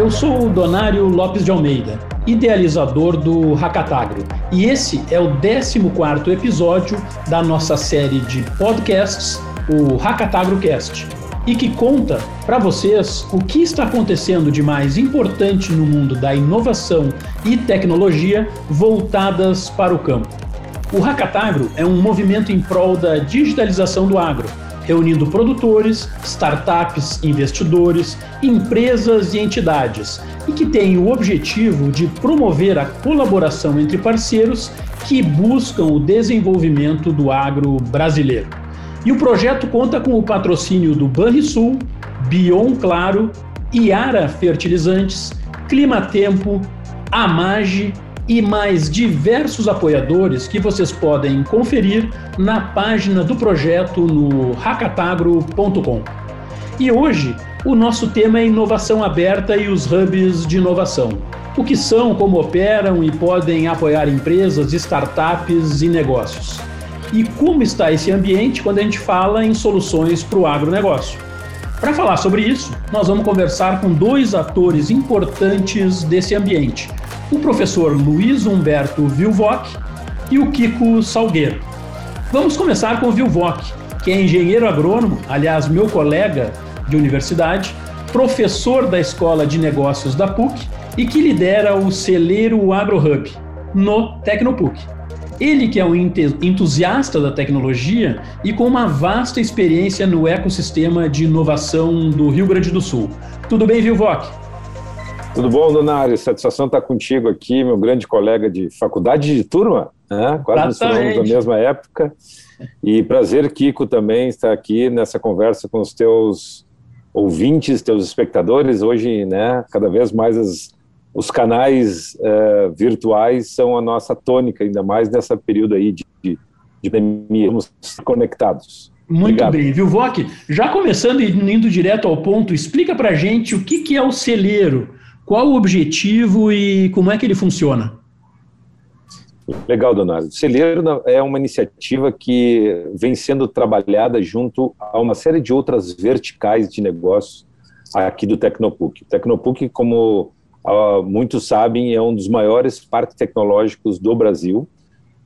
eu sou o Donário Lopes de Almeida, idealizador do Hackatagro, e esse é o 14º episódio da nossa série de podcasts, o HackatagroCast, e que conta para vocês o que está acontecendo de mais importante no mundo da inovação e tecnologia voltadas para o campo. O Hackatagro é um movimento em prol da digitalização do agro, reunindo produtores, startups, investidores, empresas e entidades, e que tem o objetivo de promover a colaboração entre parceiros que buscam o desenvolvimento do agro brasileiro. E o projeto conta com o patrocínio do Banrisul, Bion Claro, Iara Fertilizantes, Climatempo, Amage e mais diversos apoiadores que vocês podem conferir na página do projeto no hackatagro.com. E hoje o nosso tema é inovação aberta e os hubs de inovação. O que são, como operam e podem apoiar empresas, startups e negócios. E como está esse ambiente quando a gente fala em soluções para o agronegócio. Para falar sobre isso, nós vamos conversar com dois atores importantes desse ambiente o professor Luiz Humberto Vilvoc e o Kiko Salgueiro. Vamos começar com o Vilvoc, que é engenheiro agrônomo, aliás, meu colega de universidade, professor da Escola de Negócios da PUC e que lidera o celeiro AgroHub no Tecnopuc. Ele que é um entusiasta da tecnologia e com uma vasta experiência no ecossistema de inovação do Rio Grande do Sul. Tudo bem, Vilvoc? Tudo bom, Donário? Satisfação estar contigo aqui, meu grande colega de faculdade de turma, né? quase nos estudamos na mesma época. E prazer, Kiko, também estar aqui nessa conversa com os teus ouvintes, teus espectadores. Hoje, né, cada vez mais as, os canais uh, virtuais são a nossa tônica, ainda mais nessa período aí de, de, de pandemia. Estamos conectados. Muito Obrigado. bem, viu, Voc? Já começando e indo direto ao ponto, explica para gente o que, que é o celeiro qual o objetivo e como é que ele funciona? Legal, Donato. O Celeiro é uma iniciativa que vem sendo trabalhada junto a uma série de outras verticais de negócios aqui do Tecnopuc. O Tecnopuc, como uh, muitos sabem, é um dos maiores parques tecnológicos do Brasil.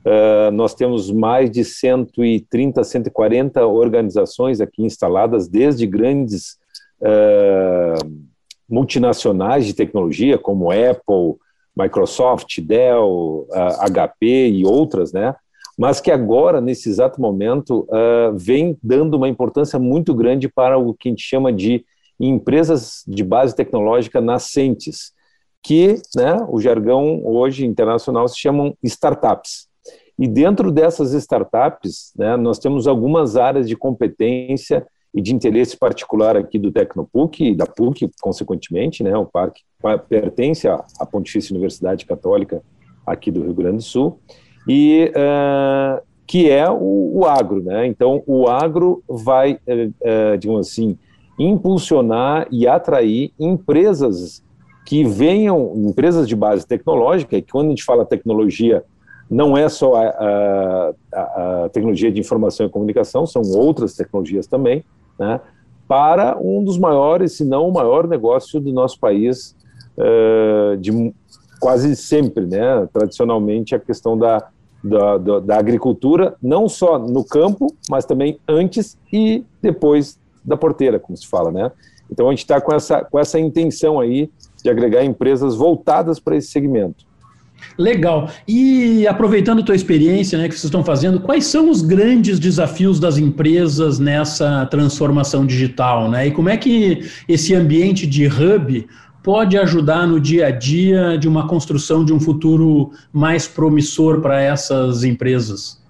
Uh, nós temos mais de 130, 140 organizações aqui instaladas, desde grandes uh, multinacionais de tecnologia, como Apple, Microsoft, Dell, HP e outras, né? mas que agora, nesse exato momento, uh, vem dando uma importância muito grande para o que a gente chama de empresas de base tecnológica nascentes, que né, o jargão hoje internacional se chamam startups. E dentro dessas startups, né, nós temos algumas áreas de competência e de interesse particular aqui do Tecnopuc e da PUC, consequentemente, né, o parque pertence à, Pontifícia Universidade Católica aqui do Rio Grande do Sul, e uh, que é o, o, agro, né? Então, o agro vai, uh, digamos assim, impulsionar e atrair empresas que venham, empresas de base tecnológica, e quando a gente fala tecnologia, não é só a, a, a, tecnologia de informação e comunicação, são outras tecnologias também, né, para um dos maiores, se não o maior negócio do nosso país, uh, de quase sempre, né, tradicionalmente, a questão da, da, da, da, agricultura, não só no campo, mas também antes e depois da porteira, como se fala, né? Então a gente está com essa, com essa intenção aí de agregar empresas voltadas para esse segmento. Legal. E aproveitando a tua experiência, né, que vocês estão fazendo, quais são os grandes desafios das empresas nessa transformação digital, né? E como é que esse ambiente de hub pode ajudar no dia a dia de uma construção de um futuro mais promissor para essas empresas?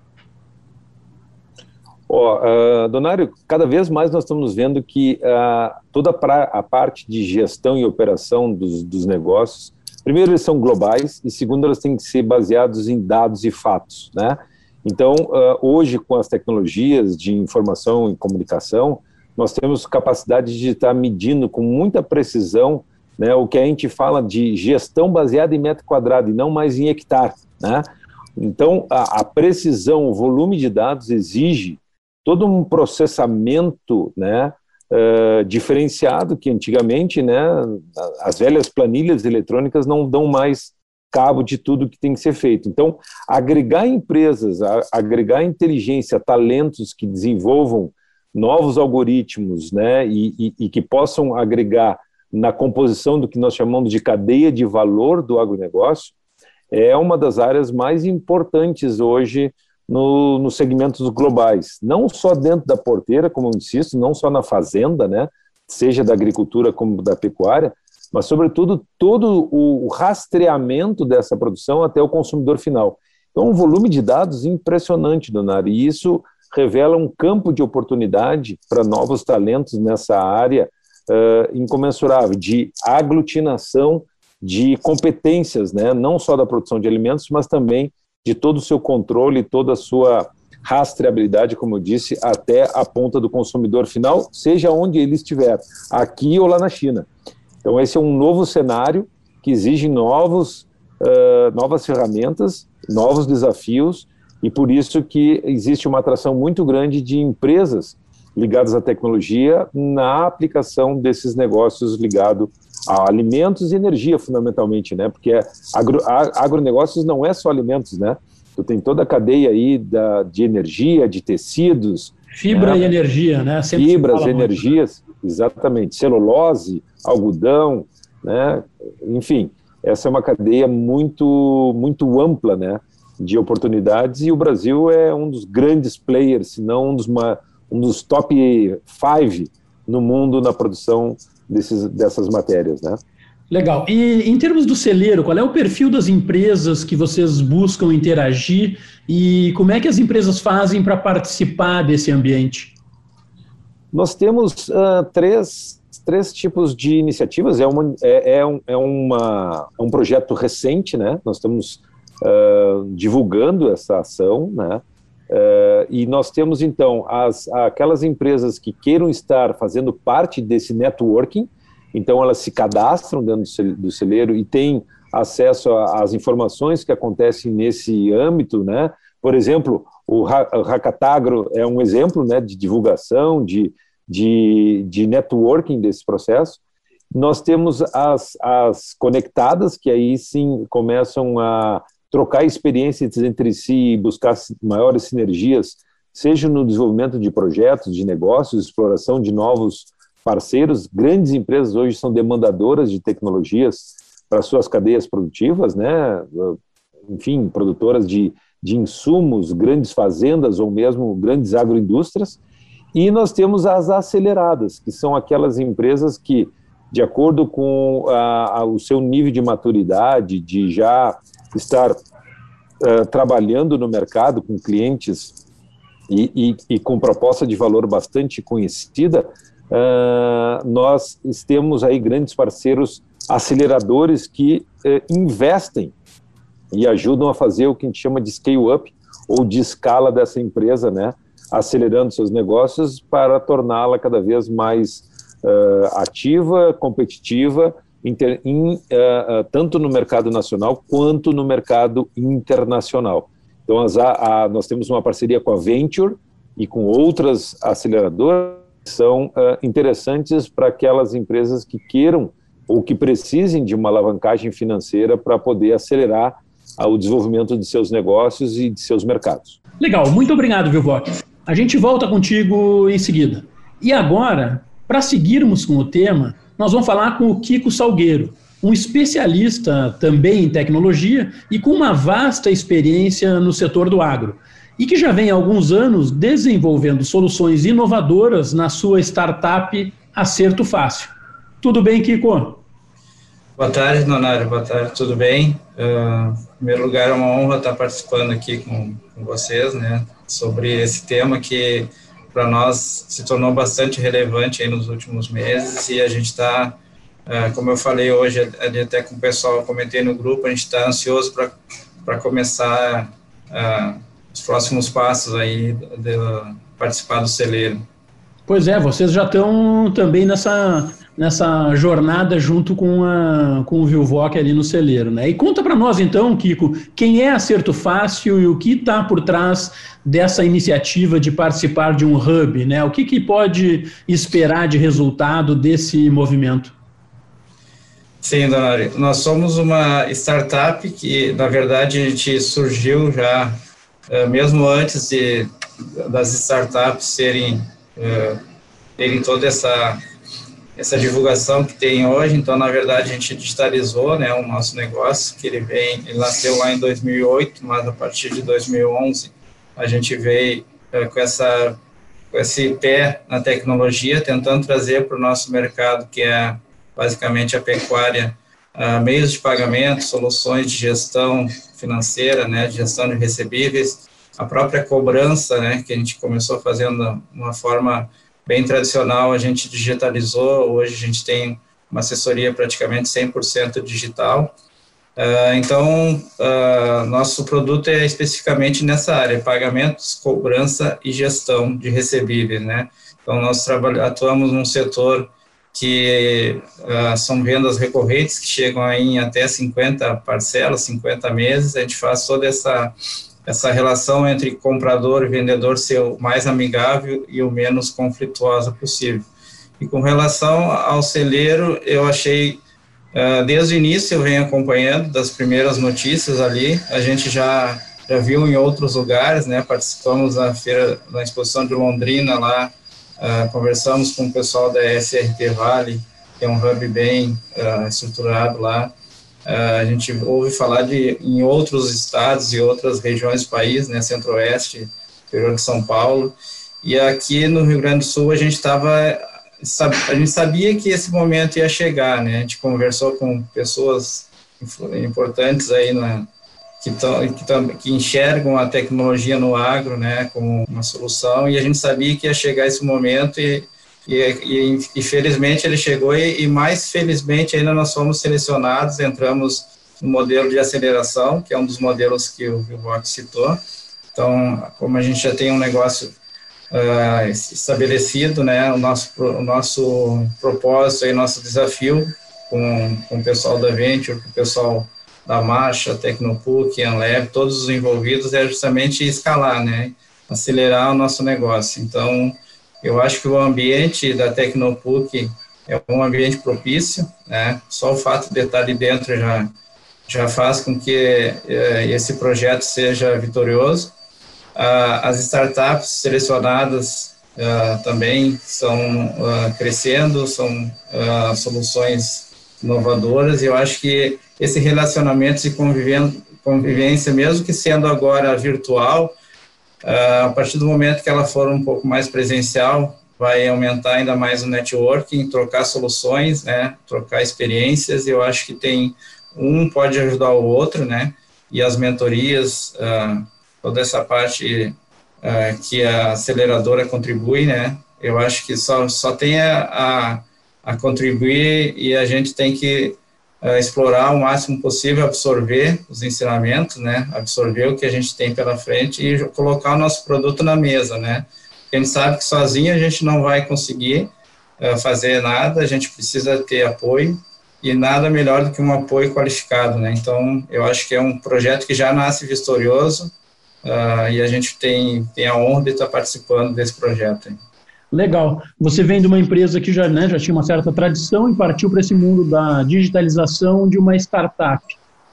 Oh, uh, Donário, cada vez mais nós estamos vendo que uh, toda a parte de gestão e operação dos, dos negócios primeiro, eles são globais, e segundo, eles têm que ser baseados em dados e fatos, né? Então, uh, hoje, com as tecnologias de informação e comunicação, nós temos capacidade de estar medindo com muita precisão né, o que a gente fala de gestão baseada em metro quadrado e não mais em hectare. Né? Então, a, a precisão, o volume de dados exige todo um processamento né, uh, diferenciado que antigamente, né, as velhas planilhas eletrônicas não dão mais cabo de tudo que tem que ser feito. Então, agregar empresas, agregar inteligência, talentos que desenvolvam novos algoritmos, né, e, e, e que possam agregar na composição do que nós chamamos de cadeia de valor do agronegócio, é uma das áreas mais importantes hoje no, nos segmentos globais, não só dentro da porteira, como eu insisto, não só na fazenda, né, seja da agricultura como da pecuária, mas, sobretudo, todo o rastreamento dessa produção até o consumidor final. Então, um volume de dados impressionante, Donar, e isso revela um campo de oportunidade para novos talentos nessa área uh, incomensurável, de aglutinação de competências, né, não só da produção de alimentos, mas também de todo o seu controle, toda a sua rastreabilidade, como eu disse, até a ponta do consumidor final, seja onde ele estiver, aqui ou lá na China. Então, esse é um novo cenário que exige novos, uh, novas ferramentas, novos desafios, e por isso que existe uma atração muito grande de empresas ligadas à tecnologia na aplicação desses negócios ligados a alimentos e energia, fundamentalmente, né? Porque agro, agronegócios não é só alimentos, né? Tu tem toda a cadeia aí da, de energia, de tecidos. Fibra né? e energia, né? Sempre Fibras, energias, muito. exatamente. Celulose, algodão, né? Enfim, essa é uma cadeia muito, muito ampla, né? De oportunidades e o Brasil é um dos grandes players, se não um dos, uma, um dos top five no mundo na produção desses, dessas matérias, né? Legal. E em termos do celeiro, qual é o perfil das empresas que vocês buscam interagir e como é que as empresas fazem para participar desse ambiente? Nós temos uh, três, três tipos de iniciativas. É, uma, é, é, um, é, uma, é um projeto recente, né? Nós estamos uh, divulgando essa ação, né? Uh, e nós temos, então, as, aquelas empresas que queiram estar fazendo parte desse networking, então elas se cadastram dentro do celeiro e têm acesso às informações que acontecem nesse âmbito, né? Por exemplo, o Hackatagro é um exemplo né, de divulgação, de, de, de networking desse processo. Nós temos as, as conectadas, que aí sim começam a trocar experiências entre si e buscar maiores sinergias, seja no desenvolvimento de projetos, de negócios, exploração de novos parceiros. Grandes empresas hoje são demandadoras de tecnologias para suas cadeias produtivas, né? enfim, produtoras de, de insumos, grandes fazendas ou mesmo grandes agroindústrias. E nós temos as aceleradas, que são aquelas empresas que, de acordo com a, a, o seu nível de maturidade, de já estar uh, trabalhando no mercado com clientes e, e, e, com proposta de valor bastante conhecida, uh, nós temos aí grandes parceiros aceleradores que uh, investem e ajudam a fazer o que a gente chama de scale-up ou de escala dessa empresa, né? acelerando seus negócios para torná-la cada vez mais ativa, competitiva inter, in, uh, uh, tanto no mercado nacional quanto no mercado internacional. Então, as, a, nós temos uma parceria com a Venture e com outras aceleradoras que são uh, interessantes para aquelas empresas que queiram ou que precisem de uma alavancagem financeira para poder acelerar o desenvolvimento de seus negócios e de seus mercados. Legal, muito obrigado, Vilvoc. A gente volta contigo em seguida. E agora, para seguirmos com o tema, nós vamos falar com o Kiko Salgueiro, um especialista também em tecnologia e com uma vasta experiência no setor do agro, e que já vem há alguns anos desenvolvendo soluções inovadoras na sua startup Acerto Fácil. Tudo bem, Kiko? Boa tarde, Donário. Boa tarde, tudo bem? Uh, em primeiro lugar, é uma honra estar participando aqui com, com vocês, né, sobre esse tema que para nós se tornou bastante relevante aí nos últimos meses e a gente está, é, como eu falei hoje ali até com o pessoal, comentei no grupo, a gente está ansioso para começar é, os próximos passos aí de participar do celeiro. Pois é, vocês já estão também nessa nessa jornada junto com, a, com o Vilvoc ali no celeiro, né? E conta para nós então, Kiko, quem é Acerto Fácil e o que está por trás dessa iniciativa de participar de um hub, né? O que, que pode esperar de resultado desse movimento? Sim, Donari, nós somos uma startup que, na verdade, a gente surgiu já, eh, mesmo antes de, das startups serem, eh, terem toda essa essa divulgação que tem hoje. Então, na verdade, a gente digitalizou, né, o nosso negócio, que ele vem, ele nasceu lá em 2008, mas a partir de 2011 a gente veio é, com essa com esse pé na tecnologia, tentando trazer para o nosso mercado, que é basicamente a pecuária, uh, meios de pagamento, soluções de gestão financeira, né, de gestão de recebíveis, a própria cobrança, né, que a gente começou fazendo de uma forma bem tradicional, a gente digitalizou, hoje a gente tem uma assessoria praticamente 100% digital. Uh, então, uh, nosso produto é especificamente nessa área, pagamentos, cobrança e gestão de recebíveis, né? Então, nós atuamos num setor que uh, são vendas recorrentes, que chegam aí em até 50 parcelas, 50 meses, a gente faz toda essa essa relação entre comprador e vendedor ser o mais amigável e o menos conflituosa possível. E com relação ao celeiro, eu achei, desde o início eu venho acompanhando das primeiras notícias ali, a gente já, já viu em outros lugares, né, participamos da feira, da exposição de Londrina lá, uh, conversamos com o pessoal da SRT Vale, que é um hub bem uh, estruturado lá, a gente ouve falar de em outros estados e outras regiões do país, né, Centro-Oeste, interior de São Paulo, e aqui no Rio Grande do Sul a gente estava a gente sabia que esse momento ia chegar, né? A gente conversou com pessoas importantes aí na que, tão, que, tão, que enxergam a tecnologia no agro, né, como uma solução, e a gente sabia que ia chegar esse momento e e, e, felizmente ele chegou e, e, mais felizmente ainda nós fomos selecionados, entramos no modelo de aceleração, que é um dos modelos que o Vilvox citou. Então, como a gente já tem um negócio uh, estabelecido, né, o nosso, o nosso propósito e nosso desafio com, com o pessoal da Venture, com o pessoal da Marcha, Tecnopuc, Anlab, todos os envolvidos, é justamente escalar, né, acelerar o nosso negócio. Então, eu acho que o ambiente da Tecnopuc é um ambiente propício, né? Só o fato de estar ali dentro já já faz com que eh, esse projeto seja vitorioso. Ah, as startups selecionadas ah, também estão ah, crescendo, são soluções inovadoras. E eu acho que esse relacionamento e convivência, mesmo que sendo agora virtual, a partir do momento que ela for um pouco mais presencial, vai aumentar ainda mais o networking, trocar soluções, né, trocar experiências, e eu acho que tem, um pode ajudar o outro, né, e as mentorias, toda essa parte uh, que a aceleradora contribui, né, eu acho que só, só tem a, a, a contribuir e a gente tem que uh, explorar o máximo possível, absorver os ensinamentos, né, absorver o que a gente tem pela frente e colocar o nosso produto na mesa, né. A gente sabe que sozinho a gente não vai conseguir uh, fazer nada, a gente precisa ter apoio e nada melhor do que um apoio qualificado, né. Então, eu acho que é um projeto que já nasce vitorioso uh, e a gente tem, tem a honra de estar participando desse projeto. Legal. Você vem de uma empresa que já, né, já tinha uma certa tradição e partiu para esse mundo da digitalização de uma startup.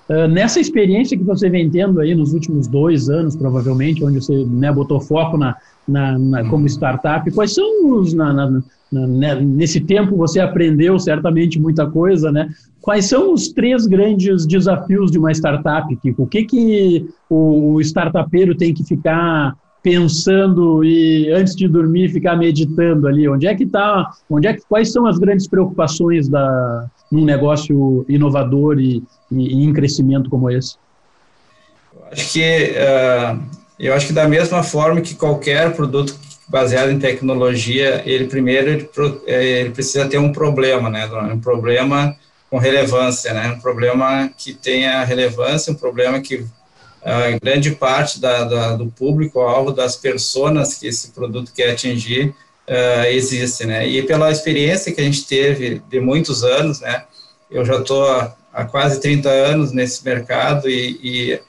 Uh, nessa experiência que você vem tendo aí nos últimos dois anos, provavelmente, onde você né, botou foco na, na, na, como startup, quais são os. Na, né, nesse tempo você aprendeu certamente muita coisa, né? Quais são os três grandes desafios de uma startup, Kiko? O que, que o startupeiro tem que ficar pensando e antes de dormir ficar meditando ali? Onde é que está? Onde é que quais são as grandes preocupações da num negócio inovador e, e, e em crescimento como esse? Acho que uh, eu acho que da mesma forma que qualquer produto baseado em tecnologia, ele primeiro ele, eh, ele precisa ter um problema, né? Um problema com relevância, né? Um problema que tenha relevância, um problema que a grande parte da, da, do público-alvo, das pessoas que esse produto quer atingir, uh, existe, né? E pela experiência que a gente teve de muitos anos, né? Eu já estou há, quase 30 anos nesse mercado e, e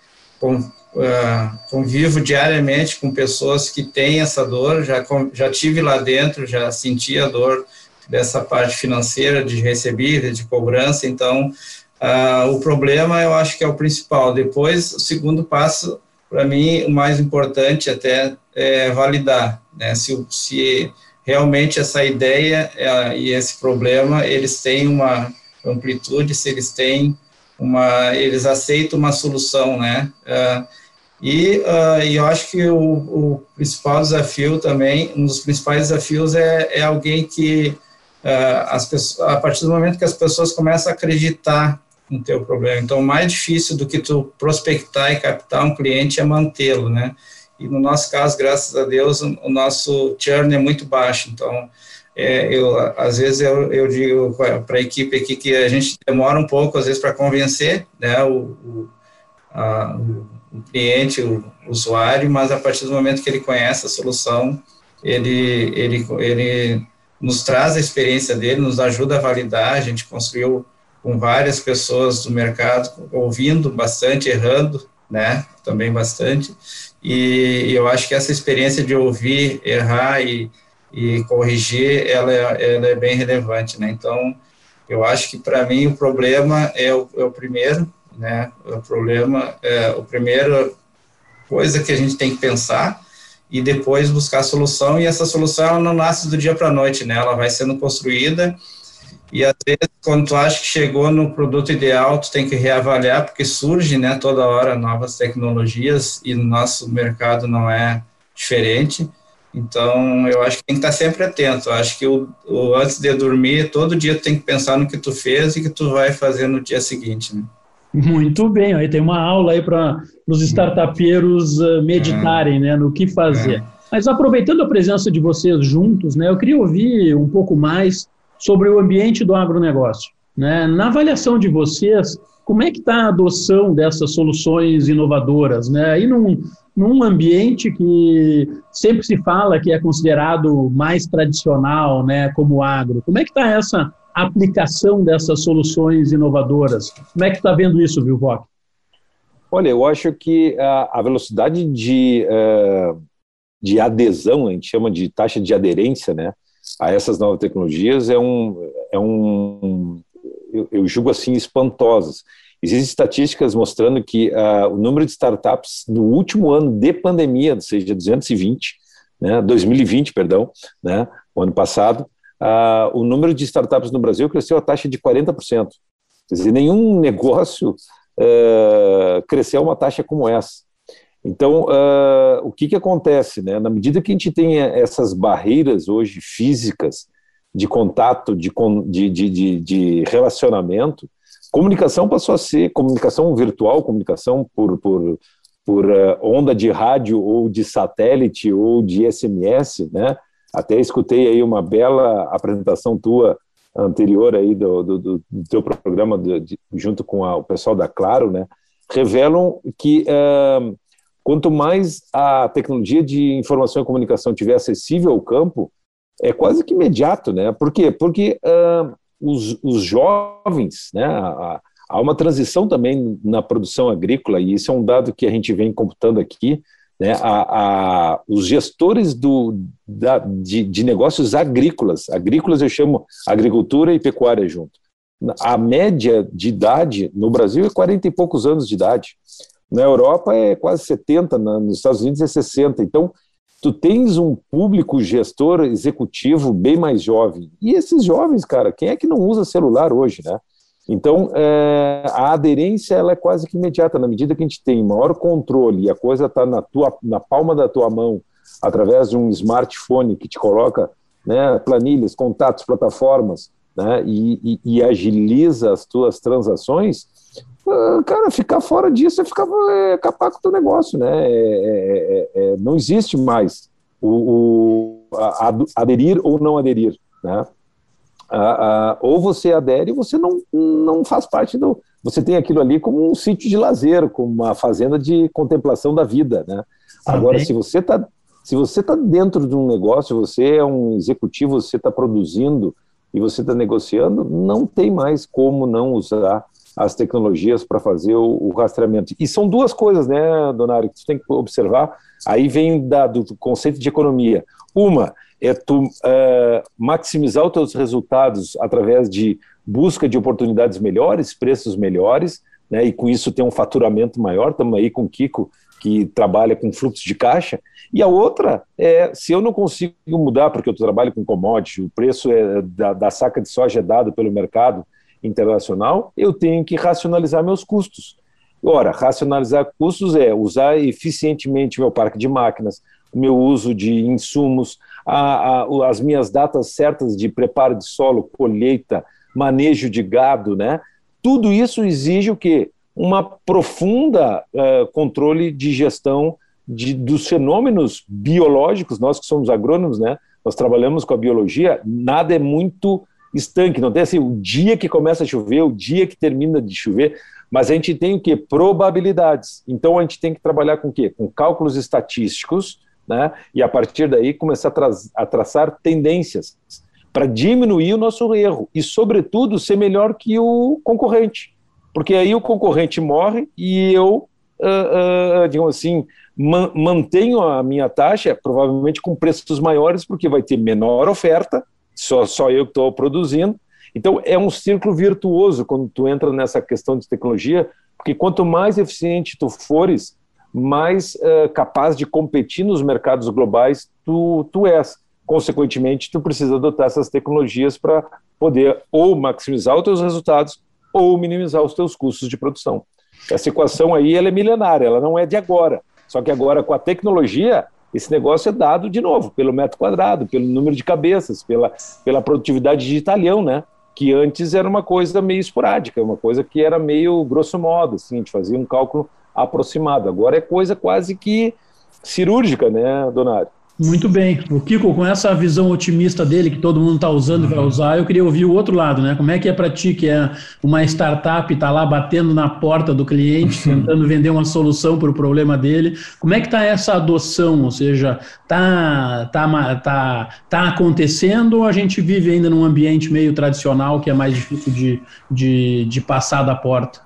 uh, convivo diariamente com pessoas que têm essa dor, já, já tive lá dentro, já senti a dor dessa parte financeira de receber, de cobrança, então uh, o problema eu acho que é o principal. Depois, o segundo passo, para mim, o mais importante até é validar, né, se, se realmente essa ideia é, e esse problema, eles têm uma amplitude, se eles têm uma, eles aceitam uma solução, né, uh, e, uh, e, eu acho que o, o, principal desafio também, um dos principais desafios é, é alguém que, uh, as pessoas, a partir do momento que as pessoas começam a acreditar no teu problema, então mais difícil do que tu prospectar e captar um cliente é mantê-lo, né? E no nosso caso, graças a Deus, o, nosso churn é muito baixo, então é, eu, às vezes eu, eu digo para a equipe aqui que a gente demora um pouco, às vezes, para convencer né, o, o, a, o o cliente, o usuário, mas a partir do momento que ele conhece a solução, ele, ele, ele nos traz a experiência dele, nos ajuda a validar, a gente construiu com várias pessoas do mercado, ouvindo bastante, errando, né, também bastante, e eu acho que essa experiência de ouvir, errar e, e corrigir, ela é, ela é bem relevante, né, então, eu acho que para mim o problema é o, é o primeiro, né? O problema, é, o primeiro coisa que a gente tem que pensar e depois buscar a solução e essa solução ela não nasce do dia para a noite, né? Ela vai sendo construída e às vezes quando tu acha que chegou no produto ideal, tu tem que reavaliar porque surge, né, toda hora novas tecnologias e no nosso mercado não é diferente. Então, eu acho que tem que estar sempre atento. Eu acho que o, o, antes de dormir, todo dia tu tem que pensar no que tu fez e que tu vai fazer no dia seguinte, né? Muito bem, aí tem uma aula aí para os startupeiros uh, meditarem né, no que fazer. É. Mas aproveitando a presença de vocês juntos, né, eu queria ouvir um pouco mais sobre o ambiente do agronegócio. Né? Na avaliação de vocês, como é que está a adoção dessas soluções inovadoras? Né? Aí num, num ambiente que sempre se fala que é considerado mais tradicional, né, como agro, como é que está essa aplicação dessas soluções inovadoras. Como é que está vendo isso, Vilvoc? Olha, eu acho que a, velocidade de, uh, de adesão, a gente chama de taxa de aderência, né, a essas novas tecnologias é um, é um eu, eu julgo assim, espantosas. Existem estatísticas mostrando que uh, o número de startups no último ano de pandemia, ou seja, 220, né, 2020, perdão, né, o ano passado, uh, o número de startups no Brasil cresceu a taxa de 40%. Quer dizer, nenhum negócio uh, cresceu uma taxa como essa. Então, uh, o que, que acontece? Né? Na medida que a gente tem essas barreiras hoje físicas de contato, de, de, de, de relacionamento, comunicação passou a ser comunicação virtual, comunicação por, por, por uh, onda de rádio ou de satélite ou de SMS, né? Até escutei aí uma bela apresentação tua anterior aí do, do, do teu programa de, junto com a, o pessoal da Claro, né? Revelam que uh, quanto mais a tecnologia de informação e comunicação tiver acessível ao campo, é quase que imediato, né? Por quê? Porque uh, os, os, jovens, né? A, há uma transição também na produção agrícola e isso é um dado que a gente vem computando aqui né, a, a, os gestores do, da, de, de, negócios agrícolas, agrícolas eu chamo agricultura e pecuária junto. A média de idade no Brasil é 40 e poucos anos de idade. Na Europa é quase 70, na, nos Estados Unidos é 60. Então, tu tens um público gestor executivo bem mais jovem. E esses jovens, cara, quem é que não usa celular hoje, né? Então, é, a aderência ela é quase que imediata, na medida que a gente tem maior controle e a coisa está na, tua, na palma da tua mão, através de um smartphone que te coloca né, planilhas, contatos, plataformas, né, e, e, e, agiliza as tuas transações, ah, cara, ficar fora disso é ficar é, capar com o teu negócio, né? É, é, é, é não existe mais o, o a, aderir ou não aderir, né? Ah, ah, ou você adere ou você não, não faz parte do. Você tem aquilo ali como um sítio de lazer, como uma fazenda de contemplação da vida. Né? Agora, se você está Se você está dentro de um negócio, você é um executivo, você está produzindo e você está negociando, não tem mais como não usar as tecnologias para fazer o, o, rastreamento. E são duas coisas, né, Donário, que você tem que observar. Aí vem da, do conceito de economia. Uma é tu uh, maximizar os teus resultados através de busca de oportunidades melhores, preços melhores, né, e com isso ter um faturamento maior. Estamos aí com o Kiko, que trabalha com fluxo de caixa. E a outra é, se eu não consigo mudar, porque eu trabalho com commodity, o preço é, da, da saca de soja é dado pelo mercado, internacional, eu tenho que racionalizar meus custos. Ora, racionalizar custos é usar eficientemente meu parque de máquinas, o meu uso de insumos, a, a, as minhas datas certas de preparo de solo, colheita, manejo de gado, né? Tudo isso exige o quê? Uma profunda uh, controle de gestão de, dos fenômenos biológicos. Nós que somos agrônomos, né? Nós trabalhamos com a biologia. Nada é muito estanque, não tem assim o dia que começa a chover, o dia que termina de chover, mas a gente tem o que? Probabilidades. Então a gente tem que trabalhar com o quê? Com cálculos estatísticos, né? E a partir daí começar a, tra a traçar tendências para diminuir o nosso erro e, sobretudo, ser melhor que o concorrente. Porque aí o concorrente morre e eu, uh, uh, digamos assim, man mantenho a minha taxa, provavelmente com preços maiores, porque vai ter menor oferta só, só eu que estou produzindo. Então, é um círculo virtuoso quando tu entra nessa questão de tecnologia, porque quanto mais eficiente tu fores, mais uh, capaz de competir nos mercados globais tu, tu és. Consequentemente, tu precisa adotar essas tecnologias para poder ou maximizar os teus resultados ou minimizar os teus custos de produção. Essa equação aí ela é milenária, ela não é de agora. Só que agora, com a tecnologia, esse negócio é dado, de novo, pelo metro quadrado, pelo número de cabeças, pela, pela produtividade de talhão, né? Que antes era uma coisa meio esporádica, uma coisa que era meio grosso modo, assim, a gente fazia um cálculo aproximado. Agora é coisa quase que cirúrgica, né, Donário? Muito bem. O Kiko, com essa visão otimista dele, que todo mundo está usando e vai usar, eu queria ouvir o outro lado, né? Como é que é para ti, que é uma startup, está lá batendo na porta do cliente, tentando vender uma solução para o problema dele. Como é que está essa adoção? Ou seja, está tá, tá, tá acontecendo ou a gente vive ainda num ambiente meio tradicional que é mais difícil de, de, de passar da porta?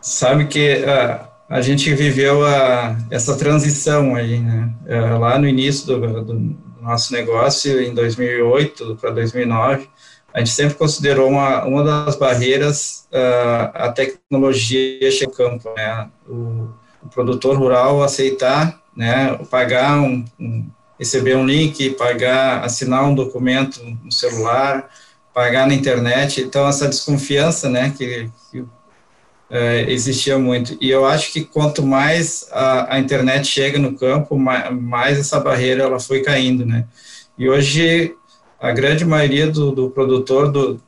Sabe que... Uh a gente viveu a, essa transição aí, né? É, lá no início do, do nosso negócio, em 2008 para 2009, a gente sempre considerou uma, uma das barreiras uh, a tecnologia chegar ao campo, né? O, o, produtor rural aceitar, né? Pagar um, um, receber um link, pagar, assinar um documento no celular, pagar na internet. Então essa desconfiança, né? Que, que é, existia muito. E eu acho que quanto mais a, a internet chega no campo, mais, mais, essa barreira ela foi caindo, né? E hoje a grande maioria do, do produtor, do, do,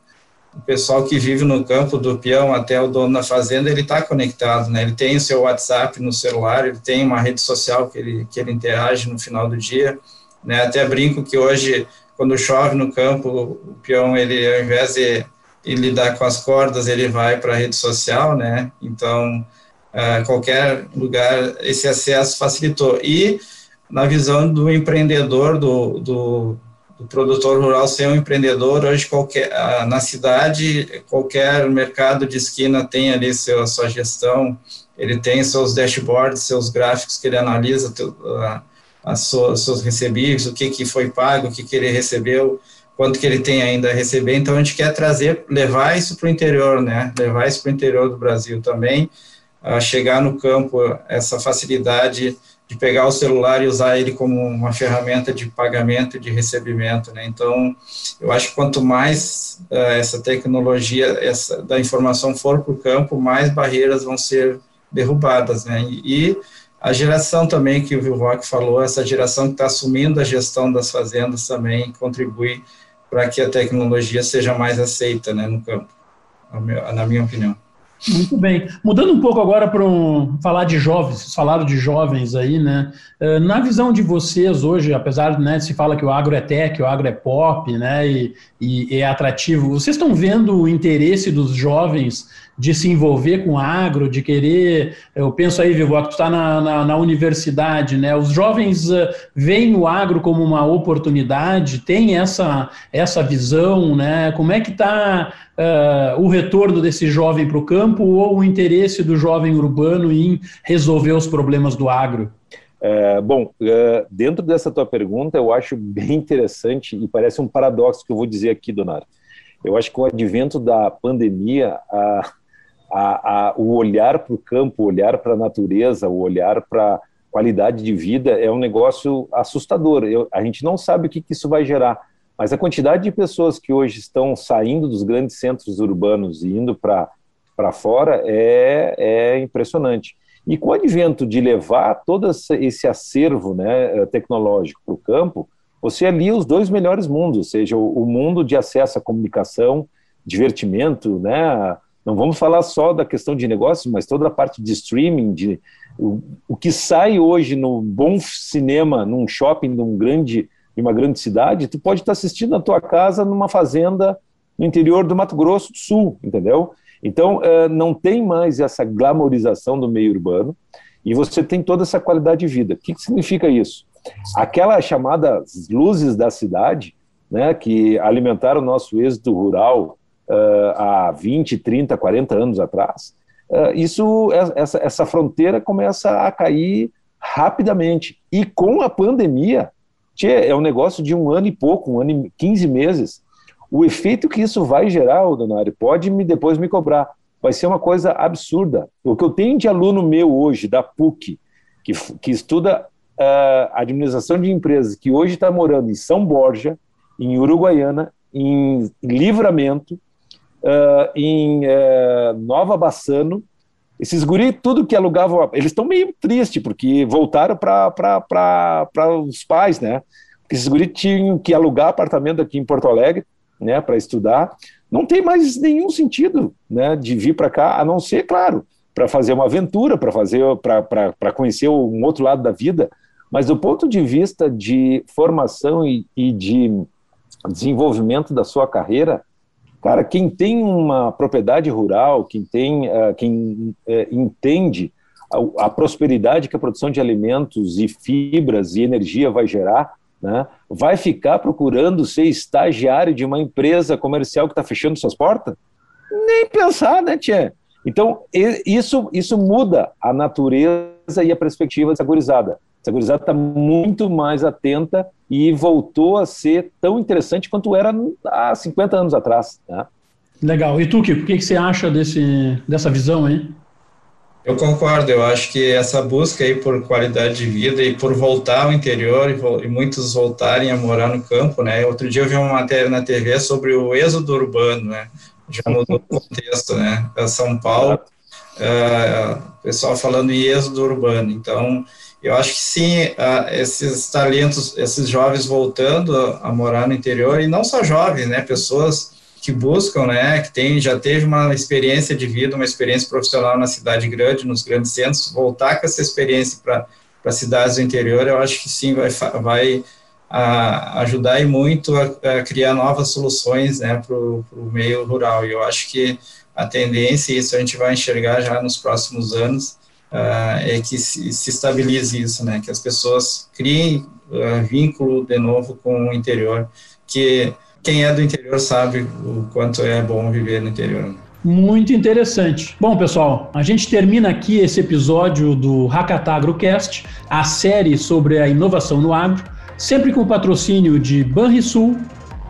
pessoal que vive no campo, do peão até o dono da fazenda, ele está conectado, né? Ele tem o seu WhatsApp no celular, ele tem uma rede social que ele, que ele interage no final do dia, né? Até brinco que hoje, quando chove no campo, o peão, ele, ao invés de e lidar com as cordas, ele vai para a rede social, né? Então, uh, qualquer lugar, esse acesso facilitou. E na visão do empreendedor, do, do, do produtor rural ser um empreendedor, hoje qualquer, uh, na cidade, qualquer mercado de esquina tem ali seu, sua gestão, ele tem seus dashboards, seus gráficos que ele analisa, uh, as suas, seus recebíveis, o que, que foi pago, o que, que ele recebeu, quanto que ele tem ainda a receber. Então, a gente quer trazer, levar isso para o interior, né? Levar isso para o interior do Brasil também, a chegar no campo, essa facilidade de pegar o celular e usar ele como uma ferramenta de pagamento de recebimento, né? Então, eu acho que quanto mais uh, essa tecnologia essa, da informação for para o campo, mais barreiras vão ser derrubadas, né? E, e a geração também que o Vilvoc falou, essa geração que está assumindo a gestão das fazendas também contribui para que a tecnologia seja mais aceita né, no campo, na minha opinião. Muito bem. Mudando um pouco agora para um, falar de jovens, vocês falaram de jovens aí, né? Eh, na visão de vocês hoje, apesar né, se fala que o agro é tech, o agro é pop, né? E, e é atrativo, vocês estão vendo o interesse dos jovens de se envolver com agro, de querer. Eu penso aí, Vivo, que tu está na, na, na, universidade, né? Os jovens uh, veem o agro como uma oportunidade, tem essa, essa visão, né? Como é que está uh, o retorno desse jovem para o campo ou o interesse do jovem urbano em resolver os problemas do agro? É, bom, é, dentro dessa tua pergunta, eu acho bem interessante e parece um paradoxo que eu vou dizer aqui, Donário. Eu acho que o advento da pandemia, a, a, a, o olhar para o campo, o olhar para a natureza, o olhar para qualidade de vida é um negócio assustador. Eu, a gente não sabe o que, que isso vai gerar, mas a quantidade de pessoas que hoje estão saindo dos grandes centros urbanos e indo para fora é, é impressionante. E com o advento de levar todo esse acervo né, tecnológico para o campo, você alia os dois melhores mundos, ou seja, o, mundo de acesso à comunicação, divertimento, né? Não vamos falar só da questão de negócios, mas toda a parte de streaming, de o, o que sai hoje no bom cinema, num shopping, num grande, em uma grande cidade, tu pode estar assistindo na tua casa, numa fazenda no interior do Mato Grosso do Sul, entendeu? Então, uh, não tem mais essa glamorização do meio urbano e você tem toda essa qualidade de vida. O que, que significa isso? Aquela chamada luzes da cidade, né, que alimentaram o nosso êxito rural uh, há 20, 30, 40 anos atrás, uh, isso, essa, essa fronteira começa a cair rapidamente. E com a pandemia, tchê, é um negócio de um ano e pouco, um ano e 15 meses, o efeito que isso vai gerar, Donário, pode me, depois me cobrar. Vai ser uma coisa absurda. O que eu tenho de aluno meu hoje, da PUC, que, que estuda uh, administração de empresas, que hoje está morando em São Borja, em Uruguaiana, em Livramento, uh, em uh, Nova Bassano, esses guri, tudo que alugavam, eles estão meio tristes, porque voltaram para os pais, né? Esses guri tinham que alugar apartamento aqui em Porto Alegre, né, para estudar, não tem mais nenhum sentido né, de vir para cá, a não ser, claro, para fazer uma aventura, para fazer para conhecer um outro lado da vida, mas do ponto de vista de formação e, e de desenvolvimento da sua carreira, cara, quem tem uma propriedade rural, quem tem, uh, quem uh, entende a, a, prosperidade que a produção de alimentos e fibras e energia vai gerar, né, vai ficar procurando ser estagiário de uma empresa comercial que está fechando suas portas? Nem pensar, né, Tia? Então, isso, isso muda a natureza e a perspectiva dessa gurizada. Essa gurizada está muito mais atenta e voltou a ser tão interessante quanto era há 50 anos atrás. Né? Legal. E tu, Kiko, o que, que você acha desse, dessa visão aí? Eu concordo, eu acho que essa busca aí por qualidade de vida e por voltar ao interior e, e, muitos voltarem a morar no campo, né? Outro dia eu vi uma matéria na TV sobre o êxodo urbano, né? Já mudou o contexto, né? São Paulo, uh, pessoal falando em êxodo urbano. Então, eu acho que sim, esses talentos, esses jovens voltando a, morar no interior, e não só jovens, né? Pessoas que buscam, né, que tem, já teve uma experiência de vida, uma experiência profissional na cidade grande, nos grandes centros, voltar com essa experiência para cidades do interior, eu acho que sim, vai, vai a, ajudar e muito a, a, criar novas soluções, né, para o meio rural, e eu acho que a tendência, isso a gente vai enxergar já nos próximos anos, uh, é que se, se, estabilize isso, né, que as pessoas criem uh, vínculo de novo com o interior, que quem é do interior sabe o quanto é bom viver no interior. Muito interessante. Bom, pessoal, a gente termina aqui esse episódio do Hackatagrocast, a série sobre a inovação no agro, sempre com o patrocínio de Banrisul,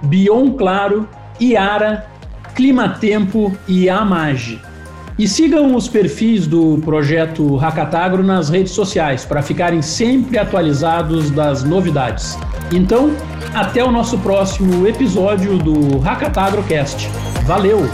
Bion Claro, Iara, Climatempo e Amage. E sigam os perfis do projeto Hackatagro nas redes sociais para ficarem sempre atualizados das novidades. Então, até o nosso próximo episódio do Hackatagrocast. Valeu!